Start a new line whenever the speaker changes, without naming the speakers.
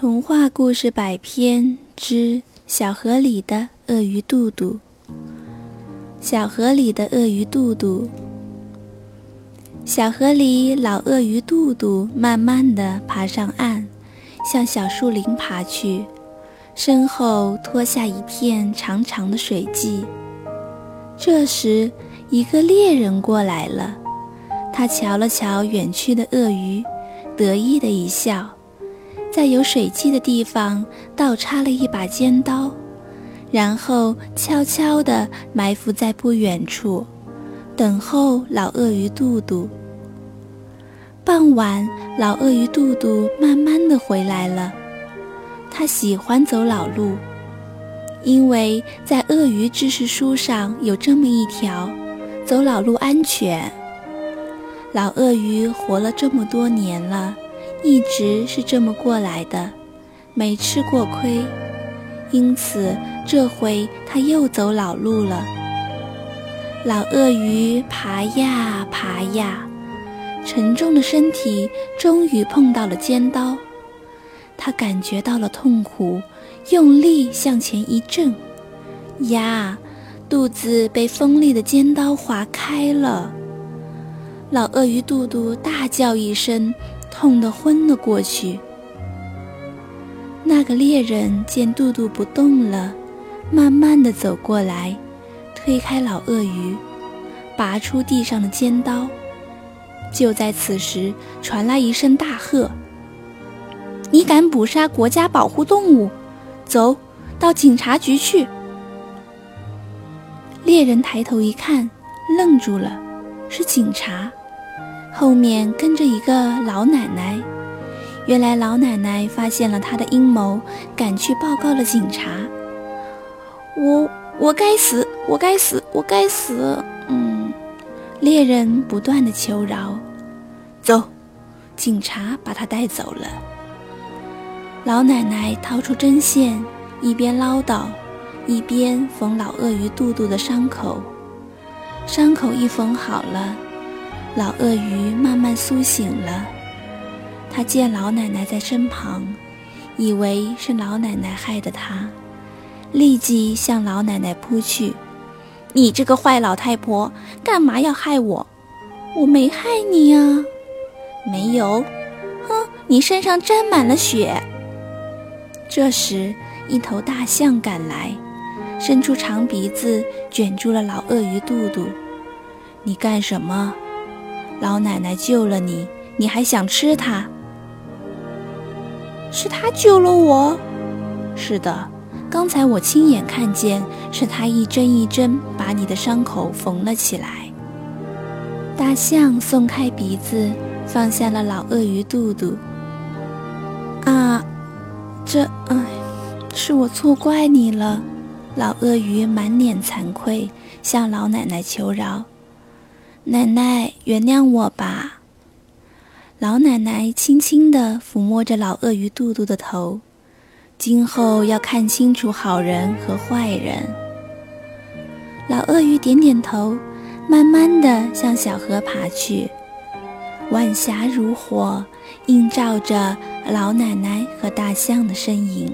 童话故事百篇之小河里的鳄鱼肚肚。小河里的鳄鱼肚肚。小河里，老鳄鱼肚肚慢慢地爬上岸，向小树林爬去，身后拖下一片长长的水迹。这时，一个猎人过来了，他瞧了瞧远去的鳄鱼，得意地一笑。在有水迹的地方倒插了一把尖刀，然后悄悄地埋伏在不远处，等候老鳄鱼肚肚。傍晚，老鳄鱼肚肚慢慢地回来了。他喜欢走老路，因为在鳄鱼知识书上有这么一条：走老路安全。老鳄鱼活了这么多年了。一直是这么过来的，没吃过亏，因此这回他又走老路了。老鳄鱼爬呀爬呀，沉重的身体终于碰到了尖刀，他感觉到了痛苦，用力向前一震，呀，肚子被锋利的尖刀划开了。老鳄鱼肚肚大叫一声。痛得昏了过去。那个猎人见肚肚不动了，慢慢的走过来，推开老鳄鱼，拔出地上的尖刀。就在此时，传来一声大喝：“你敢捕杀国家保护动物？走到警察局去！”猎人抬头一看，愣住了，是警察。后面跟着一个老奶奶，原来老奶奶发现了他的阴谋，赶去报告了警察。我我该死，我该死，我该死！嗯，猎人不断的求饶。走，警察把他带走了。老奶奶掏出针线，一边唠叨，一边缝老鳄鱼肚肚的伤口。伤口一缝好了。老鳄鱼慢慢苏醒了，他见老奶奶在身旁，以为是老奶奶害的他，立即向老奶奶扑去：“你这个坏老太婆，干嘛要害我？我没害你啊！没有，哼，你身上沾满了血。”这时，一头大象赶来，伸出长鼻子卷住了老鳄鱼肚肚：“你干什么？”老奶奶救了你，你还想吃它？是他救了我。是的，刚才我亲眼看见，是他一针一针把你的伤口缝了起来。大象松开鼻子，放下了老鳄鱼肚肚。啊，这，哎，是我错怪你了。老鳄鱼满脸惭愧，向老奶奶求饶。奶奶，原谅我吧。老奶奶轻轻地抚摸着老鳄鱼肚肚的头，今后要看清楚好人和坏人。老鳄鱼点点头，慢慢地向小河爬去。晚霞如火，映照着老奶奶和大象的身影。